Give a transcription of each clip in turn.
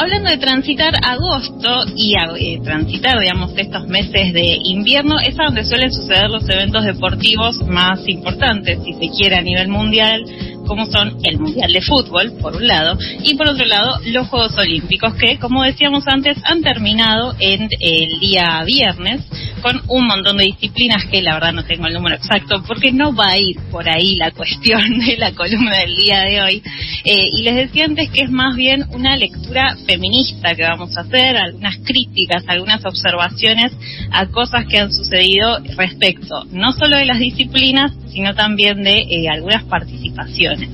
hablando de transitar agosto y eh, transitar, digamos, estos meses de invierno, es donde suelen suceder los eventos deportivos más importantes, si se quiere, a nivel mundial, como son el Mundial de Fútbol, por un lado, y por otro lado, los Juegos Olímpicos, que, como decíamos antes, han terminado en el día viernes con un montón de disciplinas que la verdad no tengo el número exacto porque no va a ir por ahí la cuestión de la columna del día de hoy. Eh, y les decía antes que es más bien una lectura feminista que vamos a hacer, algunas críticas, algunas observaciones a cosas que han sucedido respecto no solo de las disciplinas, sino también de eh, algunas participaciones.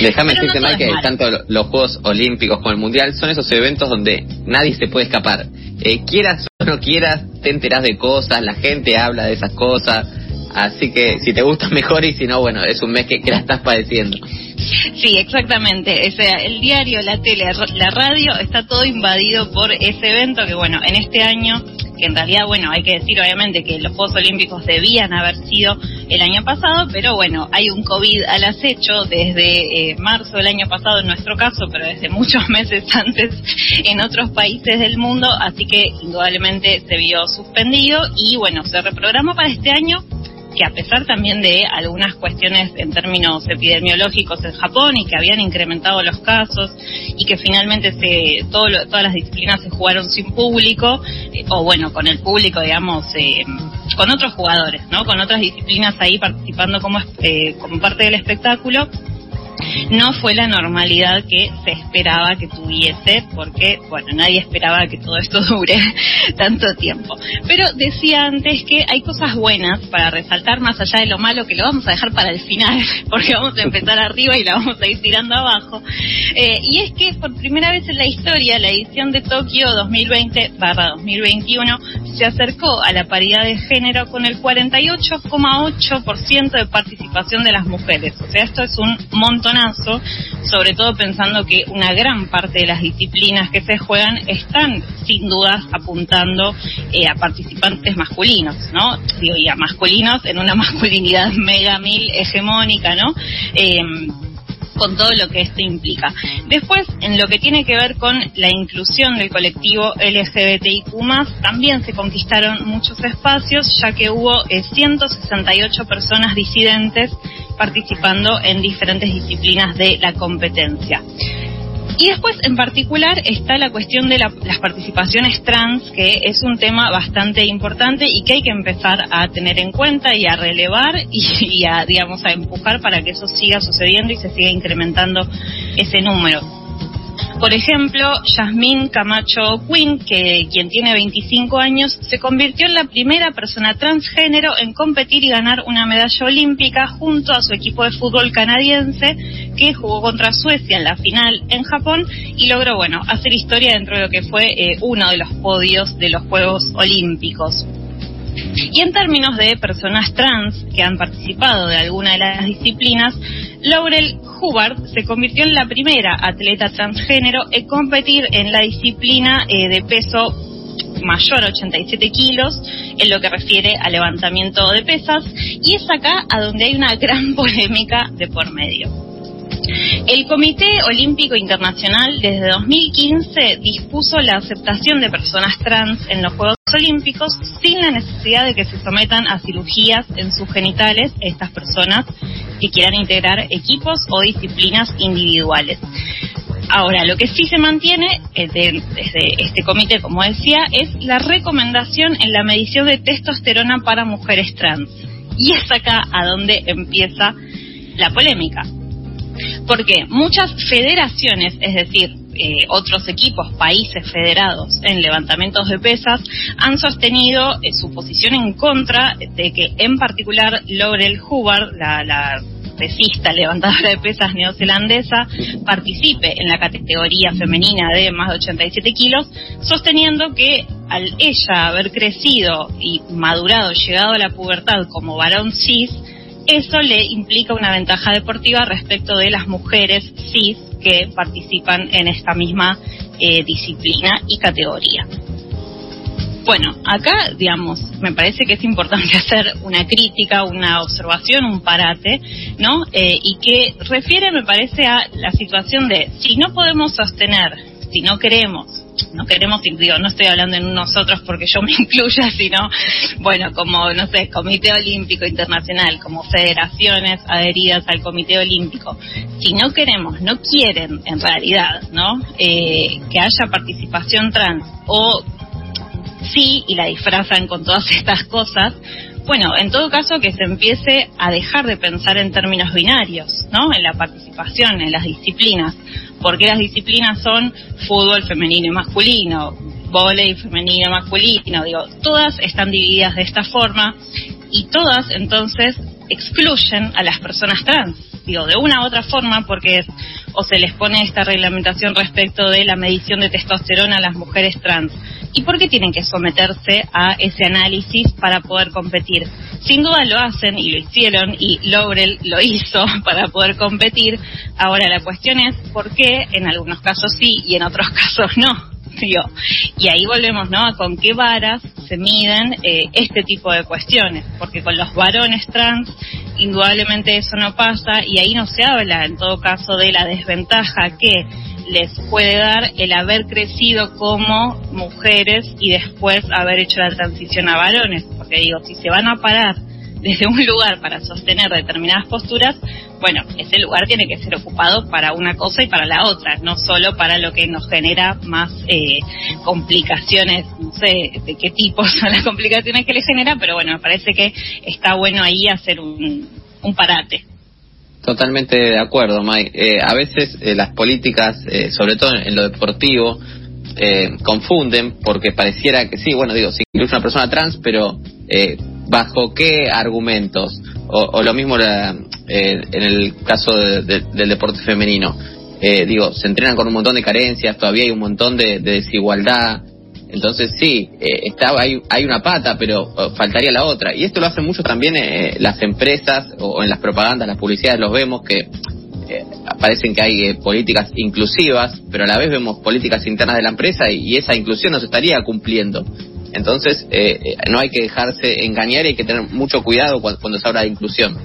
Déjame decirte, no que tanto los Juegos Olímpicos como el Mundial son esos eventos donde nadie se puede escapar. Eh, quieras o no quieras, te enteras de cosas, la gente habla de esas cosas. Así que si te gusta mejor y si no, bueno, es un mes que, que la estás padeciendo. Sí, exactamente. O sea, el diario, la tele, la radio, está todo invadido por ese evento que, bueno, en este año que en realidad, bueno, hay que decir obviamente que los Juegos Olímpicos debían haber sido el año pasado, pero bueno, hay un COVID al acecho desde eh, marzo del año pasado en nuestro caso, pero desde muchos meses antes en otros países del mundo, así que indudablemente se vio suspendido y bueno, se reprogramó para este año que a pesar también de algunas cuestiones en términos epidemiológicos en Japón y que habían incrementado los casos y que finalmente se, todo todas las disciplinas se jugaron sin público, eh, o bueno, con el público, digamos, eh, con otros jugadores, ¿no? Con otras disciplinas ahí participando como, eh, como parte del espectáculo no fue la normalidad que se esperaba que tuviese, porque, bueno, nadie esperaba que todo esto dure tanto tiempo. Pero decía antes que hay cosas buenas para resaltar más allá de lo malo, que lo vamos a dejar para el final, porque vamos a empezar arriba y la vamos a ir tirando abajo. Eh, y es que por primera vez en la historia, la edición de Tokio 2020-2021 se acercó a la paridad de género con el 48,8% de participación de las mujeres. O sea, esto es un montonazo, sobre todo pensando que una gran parte de las disciplinas que se juegan están sin dudas apuntando eh, a participantes masculinos, ¿no? Digo, y a masculinos en una masculinidad mega mil hegemónica, ¿no? Eh, con todo lo que esto implica. Después, en lo que tiene que ver con la inclusión del colectivo LGBTIQ, también se conquistaron muchos espacios, ya que hubo 168 eh, personas disidentes participando en diferentes disciplinas de la competencia. Y después, en particular, está la cuestión de las participaciones trans, que es un tema bastante importante y que hay que empezar a tener en cuenta y a relevar y, a, digamos, a empujar para que eso siga sucediendo y se siga incrementando ese número. Por ejemplo, Yasmín Camacho Quinn, que quien tiene 25 años, se convirtió en la primera persona transgénero en competir y ganar una medalla olímpica junto a su equipo de fútbol canadiense que jugó contra Suecia en la final en Japón y logró, bueno, hacer historia dentro de lo que fue eh, uno de los podios de los Juegos Olímpicos. Y en términos de personas trans que han participado de alguna de las disciplinas, Laurel Hubbard se convirtió en la primera atleta transgénero en competir en la disciplina eh, de peso mayor a 87 kilos en lo que refiere a levantamiento de pesas y es acá a donde hay una gran polémica de por medio. El Comité Olímpico Internacional desde 2015 dispuso la aceptación de personas trans en los Juegos Olímpicos sin la necesidad de que se sometan a cirugías en sus genitales estas personas que quieran integrar equipos o disciplinas individuales. Ahora, lo que sí se mantiene eh, desde este comité, como decía, es la recomendación en la medición de testosterona para mujeres trans. Y es acá a donde empieza la polémica. Porque muchas federaciones, es decir, eh, otros equipos, países federados en levantamientos de pesas, han sostenido eh, su posición en contra de que en particular Laurel Hubbard, la, la pesista levantadora de pesas neozelandesa, participe en la categoría femenina de más de 87 kilos, sosteniendo que al ella haber crecido y madurado, llegado a la pubertad como varón cis, eso le implica una ventaja deportiva respecto de las mujeres cis que participan en esta misma eh, disciplina y categoría. Bueno, acá, digamos, me parece que es importante hacer una crítica, una observación, un parate, ¿no? Eh, y que refiere, me parece, a la situación de si no podemos sostener si no queremos, no queremos, digo, no estoy hablando en nosotros porque yo me incluya, sino, bueno, como, no sé, Comité Olímpico Internacional, como federaciones adheridas al Comité Olímpico, si no queremos, no quieren en realidad, ¿no? Eh, que haya participación trans o sí y la disfrazan con todas estas cosas, bueno, en todo caso que se empiece a dejar de pensar en términos binarios, ¿no? En la participación, en las disciplinas, porque las disciplinas son fútbol femenino y masculino, volei femenino y masculino, digo, todas están divididas de esta forma y todas entonces excluyen a las personas trans, digo, de una u otra forma porque es, o se les pone esta reglamentación respecto de la medición de testosterona a las mujeres trans ¿Y por qué tienen que someterse a ese análisis para poder competir? Sin duda lo hacen y lo hicieron y Laurel lo hizo para poder competir. Ahora la cuestión es por qué en algunos casos sí y en otros casos no. Y ahí volvemos, ¿no? A con qué varas se miden eh, este tipo de cuestiones, porque con los varones trans indudablemente eso no pasa y ahí no se habla en todo caso de la desventaja que les puede dar el haber crecido como mujeres y después haber hecho la transición a varones, porque digo, si se van a parar desde un lugar para sostener determinadas posturas, bueno, ese lugar tiene que ser ocupado para una cosa y para la otra, no solo para lo que nos genera más eh, complicaciones, no sé de qué tipo son las complicaciones que le genera, pero bueno, me parece que está bueno ahí hacer un, un parate. Totalmente de acuerdo, Mike. Eh, a veces eh, las políticas, eh, sobre todo en, lo deportivo, confunden porque pareciera que sí, bueno, digo, sí, incluye una persona trans, pero ¿bajo qué argumentos? O, lo mismo en el caso del deporte femenino. digo, se entrenan con un montón de carencias, todavía hay un montón de desigualdad, entonces sí, eh, hay, hay una pata, pero oh, faltaría la otra. Y esto lo hacen mucho también eh, las empresas o, en las propagandas, las publicidades, los vemos que eh, parecen que hay políticas inclusivas, pero a la vez vemos políticas internas de la empresa y, esa inclusión no se estaría cumpliendo. Entonces no hay que dejarse engañar y hay que tener mucho cuidado cuando se habla de inclusión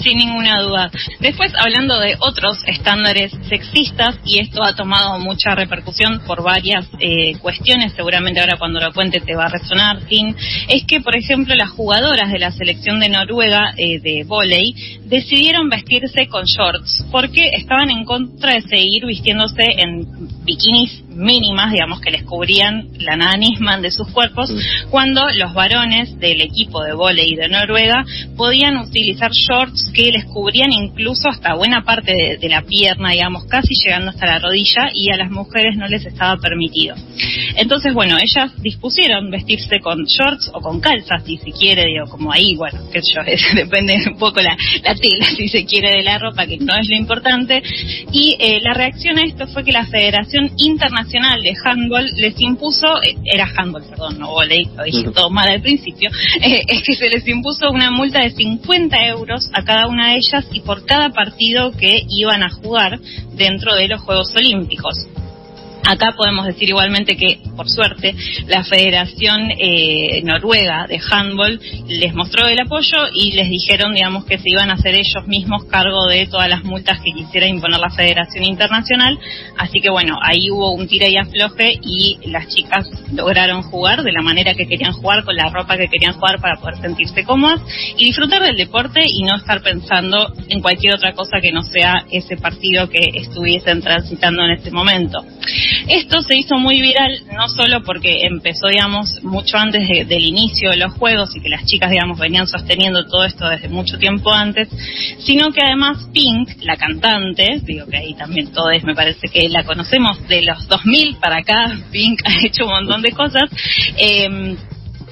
sin ninguna duda. Después, hablando de otros estándares sexistas, y esto ha tomado mucha repercusión por varias eh, cuestiones, seguramente ahora cuando lo cuente te va a resonar, Tim, es que, por ejemplo, las jugadoras de la selección de Noruega eh, de volei decidieron vestirse con shorts porque estaban en contra de seguir vistiéndose en bikinis mínimas, digamos, que les cubrían la nada Nisman de sus cuerpos, cuando los varones del equipo de volei de Noruega podían utilizar shorts que les cubrían incluso hasta buena parte de, la pierna, digamos, casi llegando hasta la rodilla, y a las mujeres no les estaba permitido. Entonces, bueno, ellas dispusieron vestirse con shorts o con calzas, si se quiere, digo, como ahí, bueno, que yo, depende un poco la, tela, si se quiere, de la ropa, que no es lo importante. Y eh, la reacción a esto fue que la Federación Internacional Nacional de Handball les impuso, eh, era handball, perdón, no volei, lo dije todo mal al principio, eh, es que se les impuso una multa de 50 euros a cada una de ellas y por cada partido que iban a jugar dentro de los Juegos Olímpicos. Acá podemos decir igualmente que, por suerte, la Federación eh, Noruega de Handball les mostró el apoyo y les dijeron, digamos, que se iban a hacer ellos mismos cargo de todas las multas que quisiera imponer la Federación Internacional. Así que, bueno, ahí hubo un tira y afloje y las chicas lograron jugar de la manera que querían jugar, con la ropa que querían jugar para poder sentirse cómodas y disfrutar del deporte y no estar pensando en cualquier otra cosa que no sea ese partido que estuviesen transitando en este momento. Esto se hizo muy viral no solo porque empezó, digamos, mucho antes del inicio de los juegos y que las chicas, digamos, venían sosteniendo todo esto desde mucho tiempo antes, sino que además Pink, la cantante, digo que ahí también todos me parece que la conocemos de los 2000 para acá, Pink ha hecho un montón de cosas, eh,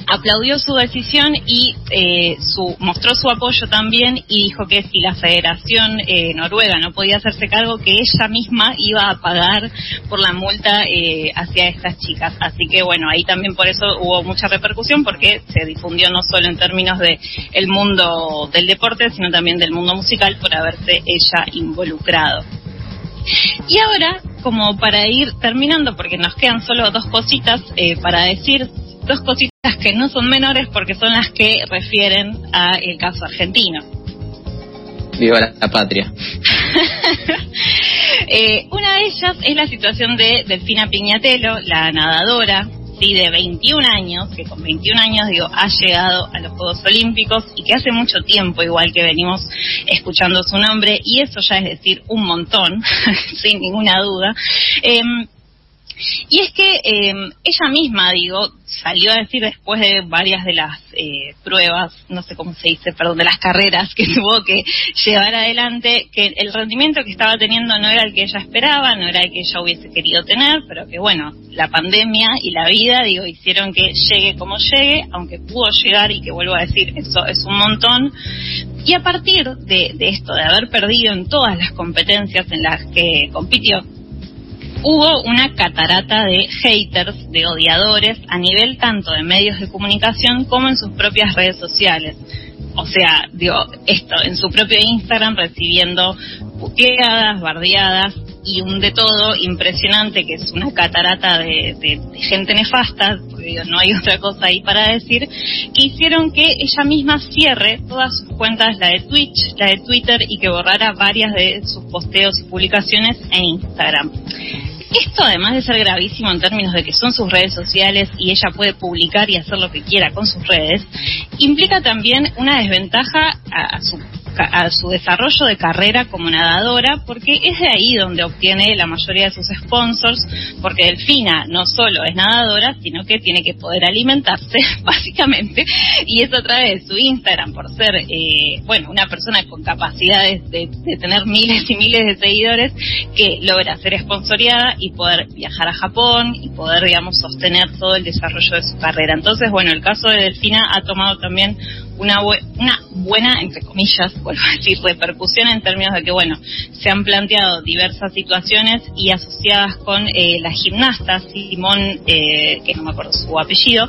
aplaudió su decisión y eh, su, mostró su apoyo también y dijo que si la Federación eh, Noruega no podía hacerse cargo, que ella misma iba a pagar por la multa eh, hacia estas chicas. Así que bueno, ahí también por eso hubo mucha repercusión porque se difundió no solo en términos de el mundo del deporte, sino también del mundo musical por haberse ella involucrado. Y ahora, como para ir terminando, porque nos quedan solo dos cositas para decir, dos cositas que no son menores porque son las que refieren al caso argentino. Viva la, patria. Eh, una de ellas es la situación de Delfina Piñatelo, la nadadora, sí, de 21 años, que con 21 años, digo, ha llegado a los Juegos Olímpicos y que hace mucho tiempo, igual que venimos escuchando su nombre, y eso ya es decir un montón, sin ninguna duda. Em, y es que em, ella misma, digo, salió a decir después de varias de las eh, pruebas, no sé cómo se dice, perdón, de las carreras que tuvo que llevar adelante, que el rendimiento que estaba teniendo no era el que ella esperaba, no era el que ella hubiese querido tener, pero que bueno, la pandemia y la vida, digo, hicieron que llegue como llegue, aunque pudo llegar y que vuelvo a decir, eso es un montón. Y a partir de esto, de haber perdido en todas las competencias en las que compitió, hubo una catarata de haters, de odiadores, a nivel tanto de medios de comunicación como en sus propias redes sociales. O sea, digo, esto, en su propio Instagram recibiendo puteadas, bardeadas y un de todo impresionante, que es una catarata de, gente nefasta, porque no hay otra cosa ahí para decir, que hicieron que ella misma cierre todas sus cuentas, la de Twitch, la de Twitter, y que borrara varias de sus posteos y publicaciones en Instagram. Esto, además de ser gravísimo en términos de que son sus redes sociales y ella puede publicar y hacer lo que quiera con sus redes, implica también una desventaja a, su a su desarrollo de carrera como nadadora, porque es de ahí donde obtiene la mayoría de sus sponsors, porque Delfina no solo es nadadora, sino que tiene que poder alimentarse, básicamente, y eso trae su Instagram por ser, eh, bueno, una persona con capacidades de, tener miles y miles de seguidores que logra ser sponsoriada y poder viajar a Japón y poder, digamos, sostener todo el desarrollo de su carrera. Entonces, bueno, el caso de Delfina ha tomado también una, una buena, entre comillas, vuelvo a decir, repercusión en términos de que, bueno, se han planteado diversas situaciones y asociadas con eh, la gimnasta Simón, eh, que no me acuerdo su apellido,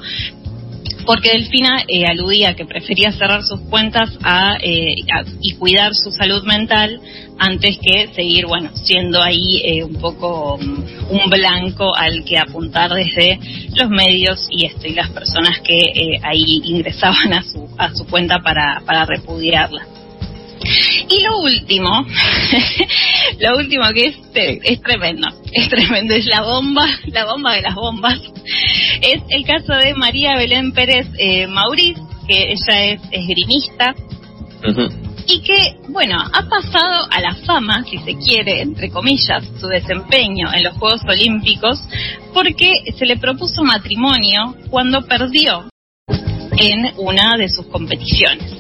porque Delfina eh, aludía que prefería cerrar sus cuentas eh, y cuidar su salud mental antes que seguir, bueno, siendo ahí eh, un poco um, un blanco al que apuntar desde los medios y esto las personas que ahí ingresaban a su a su cuenta para para repudiarla. Y lo último, lo último que es, es tremendo, es tremendo, es la bomba, la bomba de las bombas, es el caso de María Belén Pérez eh, Mauriz, que ella es esgrimista. Y que, bueno, ha pasado a la fama, si se quiere, entre comillas, su desempeño en los Juegos Olímpicos, porque se le propuso matrimonio cuando perdió en una de sus competiciones.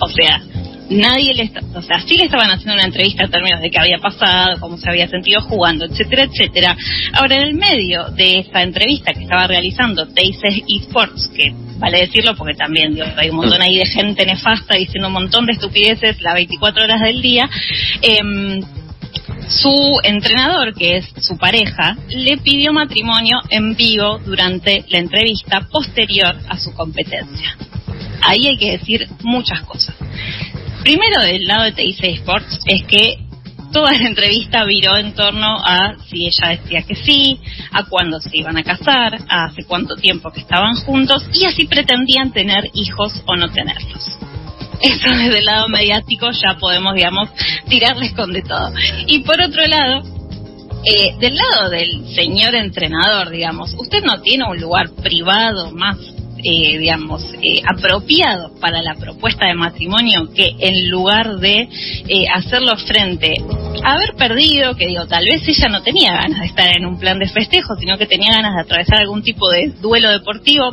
O sea, nadie le o sea, sí le estaban haciendo una entrevista en términos de qué había pasado, cómo se había sentido jugando, etcétera, etcétera. Ahora, en el medio de esta entrevista que estaba realizando Teises Esports, que vale decirlo porque también digo, hay un montón ahí de gente nefasta diciendo un montón de estupideces las 24 horas del día, eh, su entrenador, que es su pareja, le pidió matrimonio en vivo durante la entrevista posterior a su competencia. Ahí hay que decir muchas cosas. Primero, del lado de TIC Sports, es que toda la entrevista viró en torno a si ella decía que sí, a cuándo se iban a casar, a hace cuánto tiempo que estaban juntos y así pretendían tener hijos o no tenerlos. Eso desde el lado mediático ya podemos, digamos, tirarles con de todo. Y por otro lado, eh, del lado del señor entrenador, digamos, usted no tiene un lugar privado más eh, digamos, eh, apropiado para la propuesta de matrimonio que en lugar de eh, hacerlo frente a haber perdido, que digo, tal vez ella no tenía ganas de estar en un plan de festejo, sino que tenía ganas de atravesar algún tipo de duelo deportivo,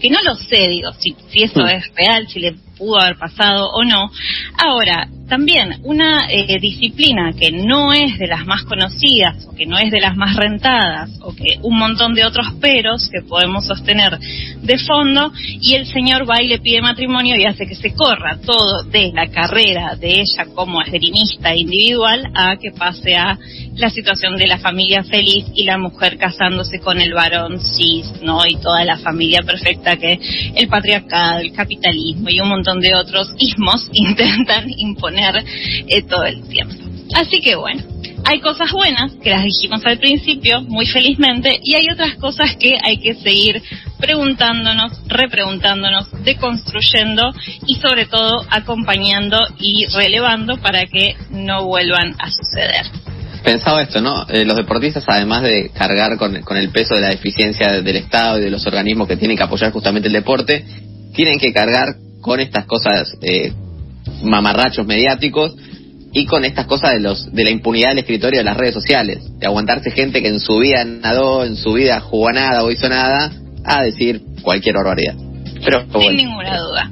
que no lo sé, digo, si, si eso mm. es real, si le pudo haber pasado o no. Ahora, también una eh, disciplina que no es de las más conocidas o que no es de las más rentadas o que un montón de otros peros que podemos sostener de fondo y el señor va y le pide matrimonio y hace que se corra todo de la carrera de ella como esgrimista individual a que pase a la situación de la familia feliz y la mujer casándose con el varón cis, ¿no? Y toda la familia perfecta que el patriarcado, el capitalismo y un montón de otros ismos intentan imponer eh, todo el tiempo. Así que bueno, hay cosas buenas que las dijimos al principio, muy felizmente, y hay otras cosas que hay que seguir preguntándonos, repreguntándonos, deconstruyendo y sobre todo acompañando y relevando para que no vuelvan a suceder. Pensaba esto, ¿no? Eh, los deportistas, además de cargar con, el peso de la eficiencia del Estado y de los organismos que tienen que apoyar justamente el deporte, tienen que cargar con estas cosas eh, mamarrachos mediáticos y con estas cosas de los de la impunidad del escritorio de las redes sociales, de aguantarse gente que en su vida nadó, en su vida jugó nada o hizo nada, a decir cualquier barbaridad. Pero, Sin ninguna duda.